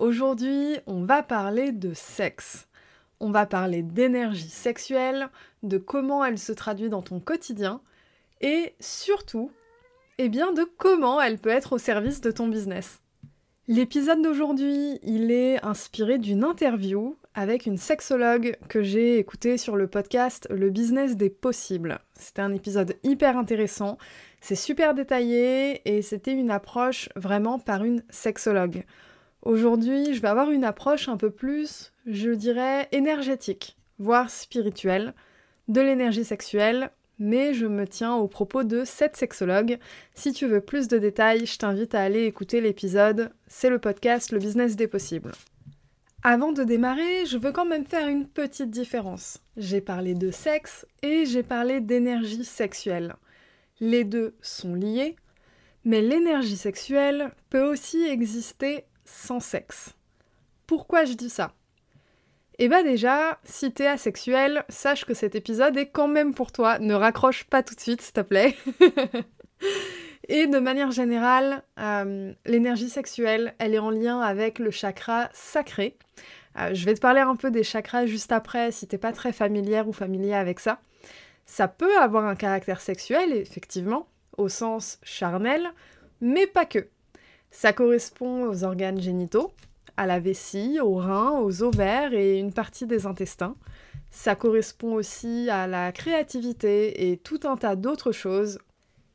Aujourd'hui, on va parler de sexe. On va parler d'énergie sexuelle, de comment elle se traduit dans ton quotidien et surtout, eh bien, de comment elle peut être au service de ton business. L'épisode d'aujourd'hui, il est inspiré d'une interview avec une sexologue que j'ai écoutée sur le podcast Le business des possibles. C'était un épisode hyper intéressant, c'est super détaillé et c'était une approche vraiment par une sexologue. Aujourd'hui, je vais avoir une approche un peu plus, je dirais, énergétique, voire spirituelle, de l'énergie sexuelle, mais je me tiens aux propos de cette sexologue. Si tu veux plus de détails, je t'invite à aller écouter l'épisode. C'est le podcast Le business des possibles. Avant de démarrer, je veux quand même faire une petite différence. J'ai parlé de sexe et j'ai parlé d'énergie sexuelle. Les deux sont liés, mais l'énergie sexuelle peut aussi exister sans sexe. Pourquoi je dis ça? Eh bah déjà, si t'es asexuel, sache que cet épisode est quand même pour toi. Ne raccroche pas tout de suite, s'il te plaît. Et de manière générale, euh, l'énergie sexuelle, elle est en lien avec le chakra sacré. Euh, je vais te parler un peu des chakras juste après si t'es pas très familière ou familier avec ça. Ça peut avoir un caractère sexuel, effectivement, au sens charnel, mais pas que. Ça correspond aux organes génitaux, à la vessie, aux reins, aux ovaires et une partie des intestins. Ça correspond aussi à la créativité et tout un tas d'autres choses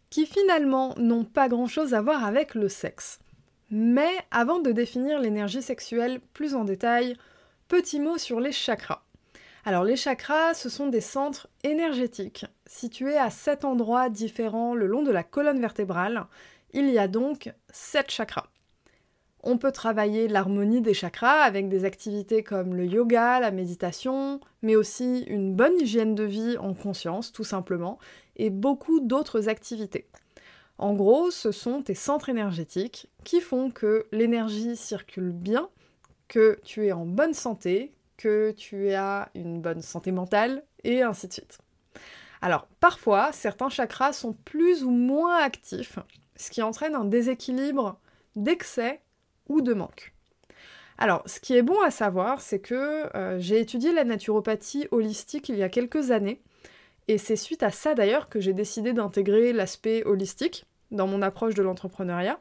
qui finalement n'ont pas grand-chose à voir avec le sexe. Mais avant de définir l'énergie sexuelle plus en détail, petit mot sur les chakras. Alors les chakras, ce sont des centres énergétiques situés à sept endroits différents le long de la colonne vertébrale il y a donc sept chakras. On peut travailler l'harmonie des chakras avec des activités comme le yoga, la méditation, mais aussi une bonne hygiène de vie en conscience, tout simplement, et beaucoup d'autres activités. En gros, ce sont tes centres énergétiques qui font que l'énergie circule bien, que tu es en bonne santé, que tu as une bonne santé mentale, et ainsi de suite. Alors, parfois, certains chakras sont plus ou moins actifs, ce qui entraîne un déséquilibre d'excès ou de manque. Alors, ce qui est bon à savoir, c'est que euh, j'ai étudié la naturopathie holistique il y a quelques années, et c'est suite à ça d'ailleurs que j'ai décidé d'intégrer l'aspect holistique dans mon approche de l'entrepreneuriat.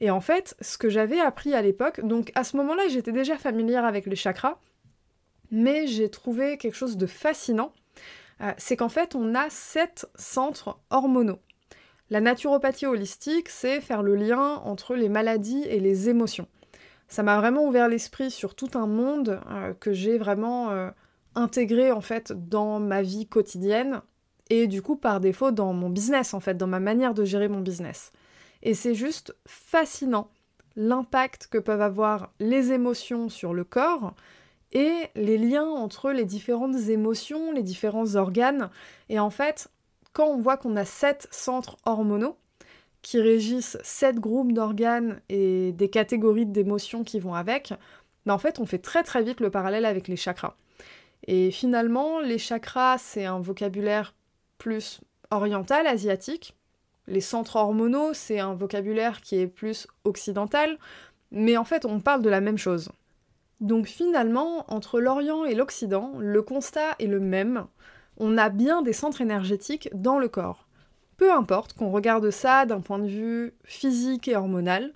Et en fait, ce que j'avais appris à l'époque, donc à ce moment-là, j'étais déjà familière avec les chakras, mais j'ai trouvé quelque chose de fascinant, euh, c'est qu'en fait, on a sept centres hormonaux. La naturopathie holistique, c'est faire le lien entre les maladies et les émotions. Ça m'a vraiment ouvert l'esprit sur tout un monde euh, que j'ai vraiment euh, intégré en fait dans ma vie quotidienne et du coup par défaut dans mon business en fait, dans ma manière de gérer mon business. Et c'est juste fascinant l'impact que peuvent avoir les émotions sur le corps et les liens entre les différentes émotions, les différents organes. Et en fait, quand on voit qu'on a sept centres hormonaux qui régissent sept groupes d'organes et des catégories d'émotions qui vont avec, ben en fait on fait très très vite le parallèle avec les chakras. Et finalement, les chakras, c'est un vocabulaire plus oriental, asiatique. Les centres hormonaux, c'est un vocabulaire qui est plus occidental. Mais en fait, on parle de la même chose. Donc finalement, entre l'Orient et l'Occident, le constat est le même on a bien des centres énergétiques dans le corps. Peu importe qu'on regarde ça d'un point de vue physique et hormonal,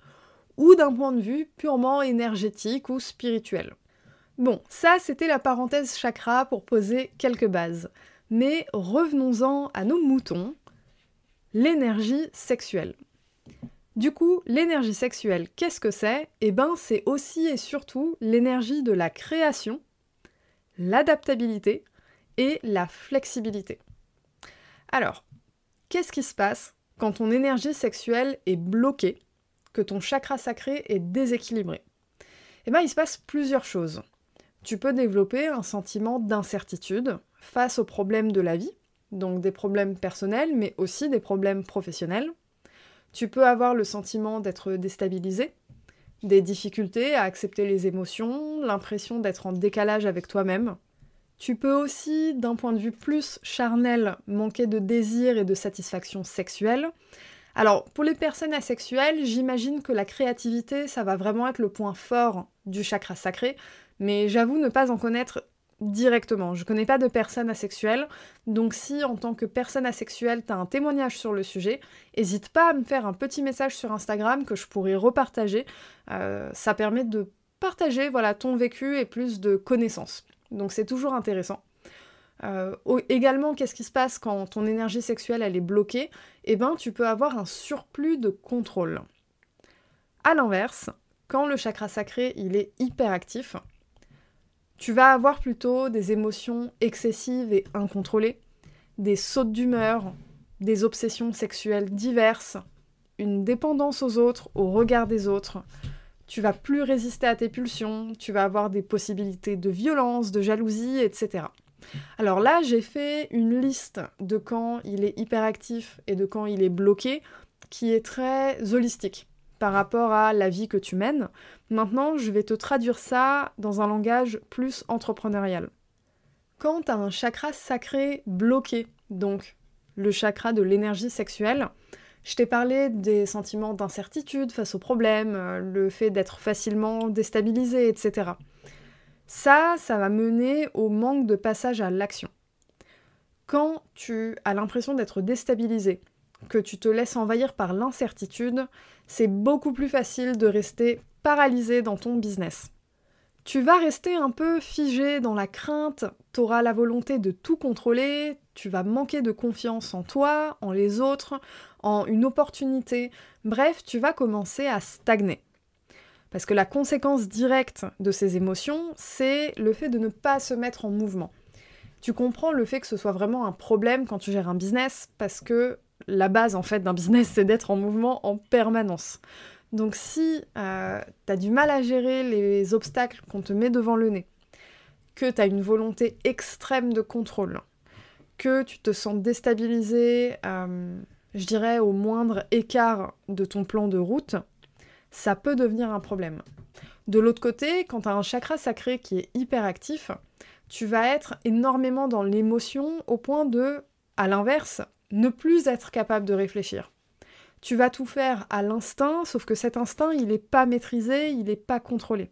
ou d'un point de vue purement énergétique ou spirituel. Bon, ça c'était la parenthèse chakra pour poser quelques bases. Mais revenons-en à nos moutons, l'énergie sexuelle. Du coup, l'énergie sexuelle, qu'est-ce que c'est? Eh ben, c'est aussi et surtout l'énergie de la création, l'adaptabilité, et la flexibilité. Alors, qu'est-ce qui se passe quand ton énergie sexuelle est bloquée, que ton chakra sacré est déséquilibré? Eh bien, il se passe plusieurs choses. tu peux développer un sentiment d'incertitude face aux problèmes de la vie, donc des problèmes personnels, mais aussi des problèmes professionnels. Tu peux avoir le sentiment d'être déstabilisé, des difficultés à accepter les émotions, l'impression d'être en décalage avec toi-même. Tu peux aussi, d'un point de vue plus charnel, manquer de désir et de satisfaction sexuelle. Alors, pour les personnes asexuelles, j'imagine que la créativité, ça va vraiment être le point fort du chakra sacré, mais j'avoue ne pas en connaître directement. Je connais pas de personnes asexuelles, donc si en tant que personne asexuelle tu as un témoignage sur le sujet, n'hésite pas à me faire un petit message sur Instagram que je pourrais repartager. Euh, ça permet de partager voilà ton vécu et plus de connaissances. Donc c'est toujours intéressant. Euh, également, qu'est-ce qui se passe quand ton énergie sexuelle elle est bloquée? Eh ben, tu peux avoir un surplus de contrôle. À l'inverse, quand le chakra sacré il est hyper actif, tu vas avoir plutôt des émotions excessives et incontrôlées, des sautes d'humeur, des obsessions sexuelles diverses, une dépendance aux autres, au regard des autres. Tu vas plus résister à tes pulsions, tu vas avoir des possibilités de violence, de jalousie, etc. Alors là, j'ai fait une liste de quand il est hyperactif et de quand il est bloqué qui est très holistique par rapport à la vie que tu mènes. Maintenant, je vais te traduire ça dans un langage plus entrepreneurial. Quand tu as un chakra sacré bloqué, donc le chakra de l'énergie sexuelle, je t'ai parlé des sentiments d'incertitude face aux problèmes, euh, le fait d'être facilement déstabilisé, etc. Ça, ça va mener au manque de passage à l'action. Quand tu as l'impression d'être déstabilisé, que tu te laisses envahir par l'incertitude, c'est beaucoup plus facile de rester paralysé dans ton business. Tu vas rester un peu figé dans la crainte, tu auras la volonté de tout contrôler, tu vas manquer de confiance en toi, en les autres, en une opportunité, bref, tu vas commencer à stagner. Parce que la conséquence directe de ces émotions, c'est le fait de ne pas se mettre en mouvement. Tu comprends le fait que ce soit vraiment un problème quand tu gères un business, parce que la base en fait d'un business, c'est d'être en mouvement en permanence. Donc si euh, tu as du mal à gérer les obstacles qu'on te met devant le nez, que tu as une volonté extrême de contrôle, que tu te sens déstabilisé, euh, je dirais au moindre écart de ton plan de route, ça peut devenir un problème. De l'autre côté, quand tu as un chakra sacré qui est hyper actif, tu vas être énormément dans l'émotion au point de, à l'inverse, ne plus être capable de réfléchir. Tu vas tout faire à l'instinct, sauf que cet instinct, il n'est pas maîtrisé, il n'est pas contrôlé.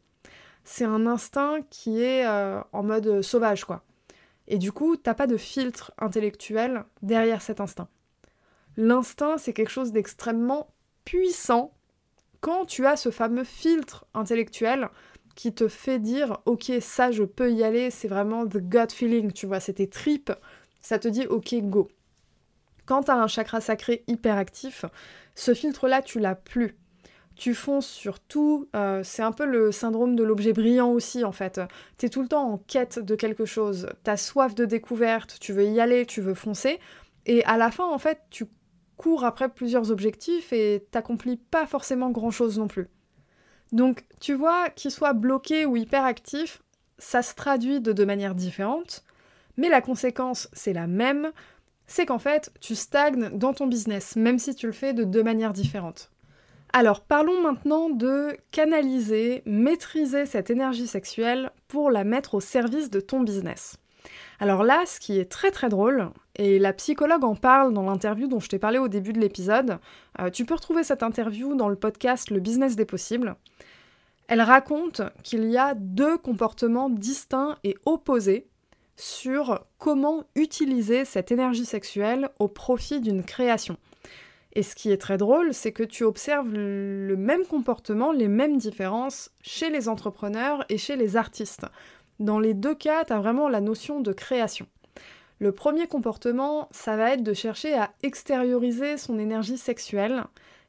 C'est un instinct qui est euh, en mode sauvage, quoi. Et du coup, t'as pas de filtre intellectuel derrière cet instinct. L'instinct, c'est quelque chose d'extrêmement puissant quand tu as ce fameux filtre intellectuel qui te fait dire ok ça je peux y aller, c'est vraiment the gut feeling, tu vois, c'était trip, ça te dit ok go. Quand tu as un chakra sacré hyper actif, ce filtre-là, tu l'as plus. Tu fonces sur tout, euh, c'est un peu le syndrome de l'objet brillant aussi en fait. Tu es tout le temps en quête de quelque chose, tu as soif de découverte, tu veux y aller, tu veux foncer, et à la fin en fait tu cours après plusieurs objectifs et t'accomplis pas forcément grand-chose non plus. Donc tu vois, qu'il soit bloqué ou hyperactif, ça se traduit de deux manières différentes, mais la conséquence c'est la même, c'est qu'en fait, tu stagnes dans ton business, même si tu le fais de deux manières différentes. Alors parlons maintenant de canaliser, maîtriser cette énergie sexuelle pour la mettre au service de ton business. Alors là, ce qui est très très drôle, et la psychologue en parle dans l'interview dont je t'ai parlé au début de l'épisode, euh, tu peux retrouver cette interview dans le podcast Le business des possibles, elle raconte qu'il y a deux comportements distincts et opposés sur comment utiliser cette énergie sexuelle au profit d'une création. Et ce qui est très drôle, c'est que tu observes le même comportement, les mêmes différences chez les entrepreneurs et chez les artistes. Dans les deux cas, tu as vraiment la notion de création. Le premier comportement, ça va être de chercher à extérioriser son énergie sexuelle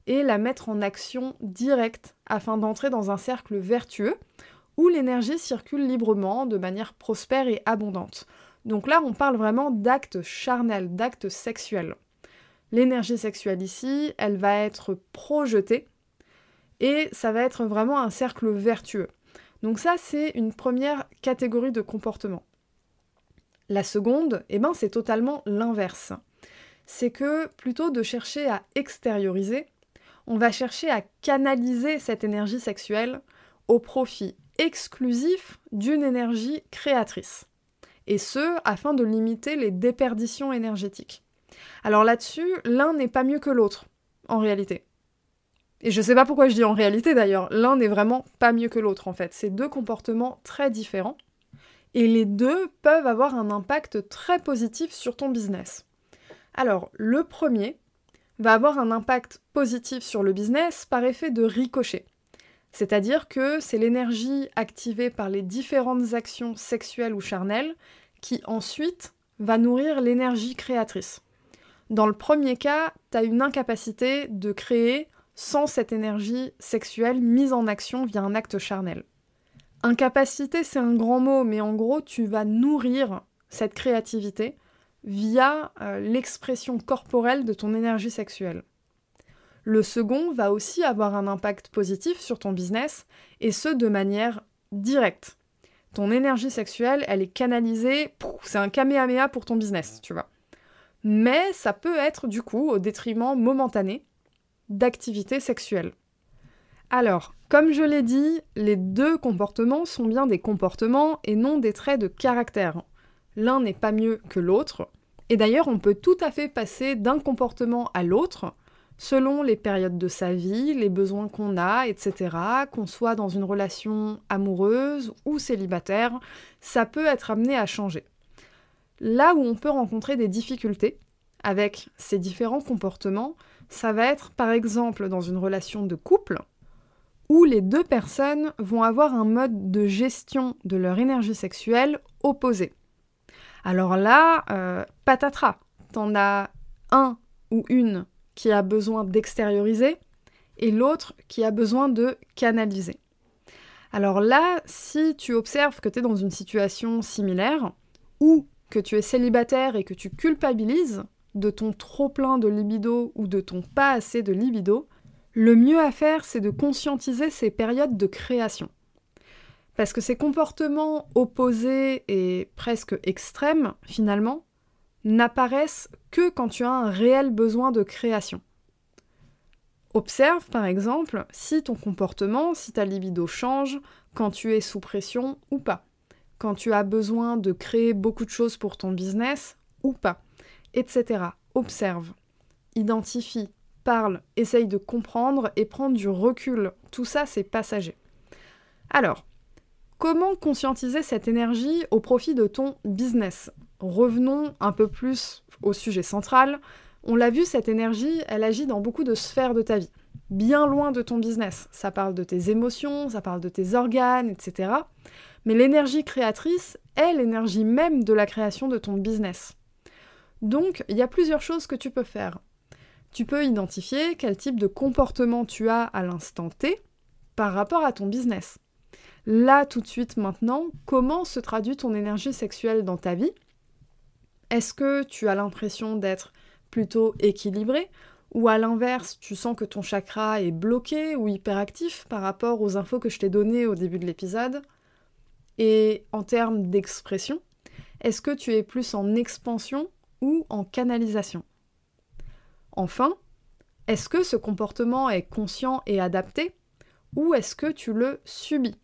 et la mettre en action directe afin d'entrer dans un cercle vertueux l'énergie circule librement, de manière prospère et abondante. Donc là, on parle vraiment d'actes charnels, d'actes sexuels. L'énergie sexuelle ici, elle va être projetée et ça va être vraiment un cercle vertueux. Donc ça, c'est une première catégorie de comportement. La seconde, eh ben, c'est totalement l'inverse. C'est que plutôt de chercher à extérioriser, on va chercher à canaliser cette énergie sexuelle au profit exclusif d'une énergie créatrice. Et ce, afin de limiter les déperditions énergétiques. Alors là-dessus, l'un n'est pas mieux que l'autre, en réalité. Et je sais pas pourquoi je dis en réalité d'ailleurs, l'un n'est vraiment pas mieux que l'autre en fait. C'est deux comportements très différents. Et les deux peuvent avoir un impact très positif sur ton business. Alors, le premier va avoir un impact positif sur le business par effet de ricochet. C'est-à-dire que c'est l'énergie activée par les différentes actions sexuelles ou charnelles qui ensuite va nourrir l'énergie créatrice. Dans le premier cas, tu as une incapacité de créer sans cette énergie sexuelle mise en action via un acte charnel. Incapacité, c'est un grand mot, mais en gros, tu vas nourrir cette créativité via euh, l'expression corporelle de ton énergie sexuelle. Le second va aussi avoir un impact positif sur ton business, et ce de manière directe. Ton énergie sexuelle, elle est canalisée, c'est un kamehameha pour ton business, tu vois. Mais ça peut être du coup au détriment momentané d'activité sexuelle. Alors, comme je l'ai dit, les deux comportements sont bien des comportements et non des traits de caractère. L'un n'est pas mieux que l'autre, et d'ailleurs on peut tout à fait passer d'un comportement à l'autre selon les périodes de sa vie, les besoins qu'on a, etc., qu'on soit dans une relation amoureuse ou célibataire, ça peut être amené à changer. Là où on peut rencontrer des difficultés avec ces différents comportements, ça va être par exemple dans une relation de couple où les deux personnes vont avoir un mode de gestion de leur énergie sexuelle opposé. Alors là, euh, patatras, t'en as un ou une qui a besoin d'extérioriser et l'autre qui a besoin de canaliser. Alors là, si tu observes que tu es dans une situation similaire, ou que tu es célibataire et que tu culpabilises de ton trop plein de libido ou de ton pas assez de libido, le mieux à faire, c'est de conscientiser ces périodes de création. Parce que ces comportements opposés et presque extrêmes, finalement, n'apparaissent que quand tu as un réel besoin de création. Observe par exemple si ton comportement, si ta libido change quand tu es sous pression ou pas, quand tu as besoin de créer beaucoup de choses pour ton business ou pas, etc. Observe, identifie, parle, essaye de comprendre et prendre du recul. Tout ça, c'est passager. Alors, comment conscientiser cette énergie au profit de ton business? Revenons un peu plus au sujet central. On l'a vu, cette énergie, elle agit dans beaucoup de sphères de ta vie, bien loin de ton business. Ça parle de tes émotions, ça parle de tes organes, etc. Mais l'énergie créatrice est l'énergie même de la création de ton business. Donc, il y a plusieurs choses que tu peux faire. Tu peux identifier quel type de comportement tu as à l'instant T par rapport à ton business. Là, tout de suite, maintenant, comment se traduit ton énergie sexuelle dans ta vie? Est-ce que tu as l'impression d'être plutôt équilibré ou à l'inverse, tu sens que ton chakra est bloqué ou hyperactif par rapport aux infos que je t'ai données au début de l'épisode? Et en termes d'expression, est-ce que tu es plus en expansion ou en canalisation? Enfin, est-ce que ce comportement est conscient et adapté ou est-ce que tu le subis?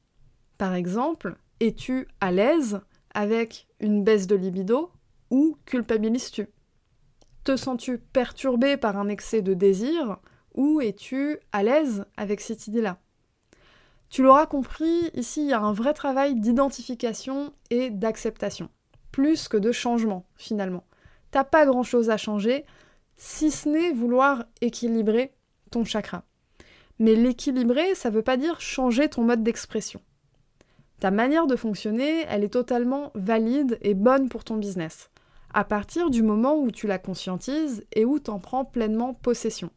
Par exemple, es-tu à l'aise avec une baisse de libido ou culpabilises-tu? Te sens-tu perturbé par un excès de désir ou es-tu à l'aise avec cette idée-là? Tu l'auras compris, ici il y a un vrai travail d'identification et d'acceptation, plus que de changement finalement. T'as pas grand-chose à changer, si ce n'est vouloir équilibrer ton chakra. Mais l'équilibrer, ça veut pas dire changer ton mode d'expression. Ta manière de fonctionner, elle est totalement valide et bonne pour ton business à partir du moment où tu la conscientises et où t'en prends pleinement possession.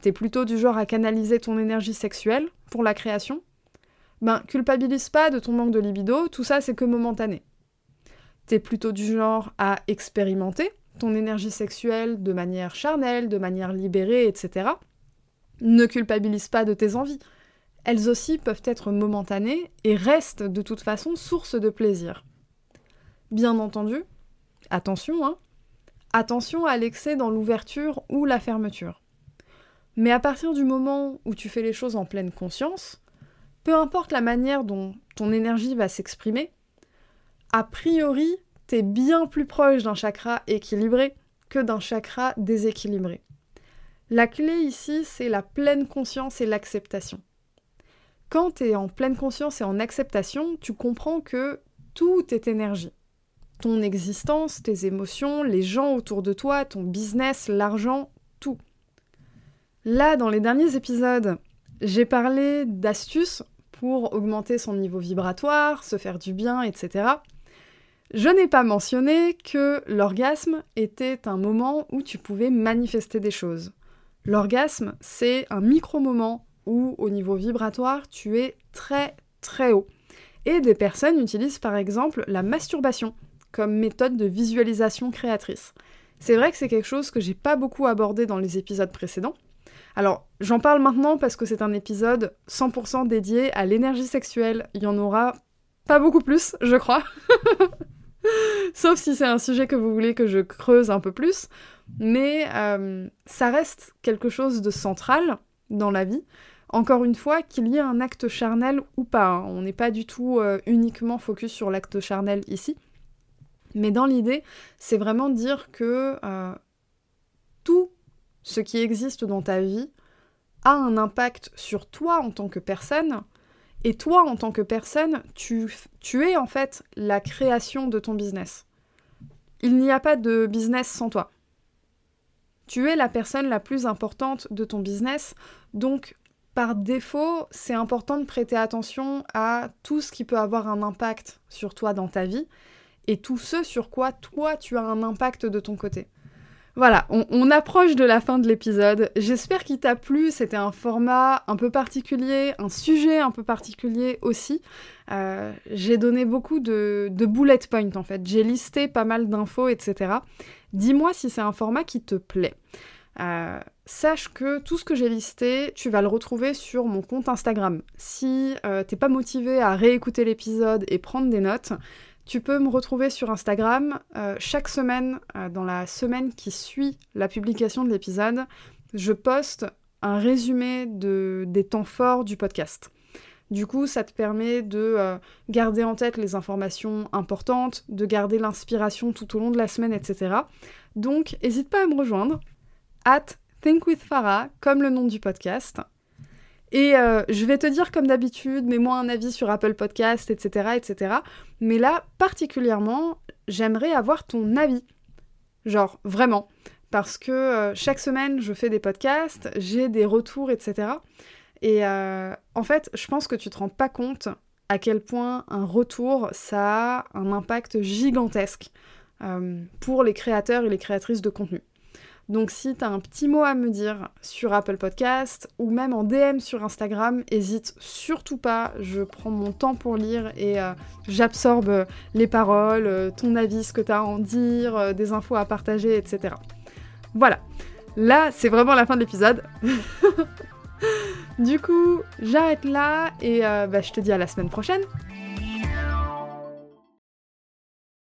T'es plutôt du genre à canaliser ton énergie sexuelle pour la création? Ben, culpabilise pas de ton manque de libido, tout ça c'est que momentané. T'es plutôt du genre à expérimenter ton énergie sexuelle de manière charnelle, de manière libérée, etc. Ne culpabilise pas de tes envies. elles aussi peuvent être momentanées et restent de toute façon source de plaisir. Bien entendu, attention, hein, attention à l'excès dans l'ouverture ou la fermeture. Mais à partir du moment où tu fais les choses en pleine conscience, peu importe la manière dont ton énergie va s'exprimer, a priori, t'es bien plus proche d'un chakra équilibré que d'un chakra déséquilibré. La clé ici, c'est la pleine conscience et l'acceptation. Quand tu es en pleine conscience et en acceptation, tu comprends que tout est énergie. Ton existence, tes émotions, les gens autour de toi, ton business, l'argent, tout. Là, dans les derniers épisodes, j'ai parlé d'astuces pour augmenter son niveau vibratoire, se faire du bien, etc. Je n'ai pas mentionné que l'orgasme était un moment où tu pouvais manifester des choses. L'orgasme, c'est un micro-moment où, au niveau vibratoire, tu es très très haut. Et des personnes utilisent par exemple la masturbation comme méthode de visualisation créatrice. C'est vrai que c'est quelque chose que j'ai pas beaucoup abordé dans les épisodes précédents. Alors, j'en parle maintenant parce que c'est un épisode 100% dédié à l'énergie sexuelle. Il y en aura pas beaucoup plus, je crois. Sauf si c'est un sujet que vous voulez que je creuse un peu plus. Mais euh, ça reste quelque chose de central dans la vie. Encore une fois, qu'il y ait un acte charnel ou pas. Hein. On n'est pas du tout euh, uniquement focus sur l'acte charnel ici. Mais dans l'idée, c'est vraiment dire que euh, tout ce qui existe dans ta vie a un impact sur toi en tant que personne et toi, en tant que personne, tu, es en fait la création de ton business. Il n'y a pas de business sans toi. Tu es la personne la plus importante de ton business, donc par défaut, c'est important de prêter attention à tout ce qui peut avoir un impact sur toi dans ta vie et tout ce sur quoi toi tu as un impact de ton côté. Voilà, on, approche de la fin de l'épisode. J'espère qu'il t'a plu. C'était un format un peu particulier, un sujet un peu particulier aussi. Euh, j'ai donné beaucoup de, bullet points en fait. J'ai listé pas mal d'infos, etc. Dis-moi si c'est un format qui te plaît. Euh, sache que tout ce que j'ai listé, tu vas le retrouver sur mon compte Instagram. Si euh, t'es pas motivé à réécouter l'épisode et prendre des notes, tu peux me retrouver sur Instagram euh, chaque semaine, euh, dans la semaine qui suit la publication de l'épisode, je poste un résumé de, des temps forts du podcast. Du coup, ça te permet de euh, garder en tête les informations importantes, de garder l'inspiration tout au long de la semaine, etc. Donc, n'hésite pas à me rejoindre. At Think with comme le nom du podcast. Et euh, je vais te dire comme d'habitude, mets-moi un avis sur Apple Podcast, etc., etc. Mais là, particulièrement, j'aimerais avoir ton avis. Genre, vraiment. Parce que euh, chaque semaine, je fais des podcasts, j'ai des retours, etc. Et euh, en fait, je pense que tu te rends pas compte à quel point un retour, ça a un impact gigantesque pour les créateurs et les créatrices de contenu. Donc si tu un petit mot à me dire sur Apple Podcast ou même en DM sur Instagram, hésite surtout pas, je prends mon temps pour lire et euh, j'absorbe les paroles, euh, ton avis, ce que tu as à en dire, euh, des infos à partager, etc. Voilà, là c'est vraiment la fin de l'épisode. du coup, j'arrête là et bah, je te dis à la semaine prochaine.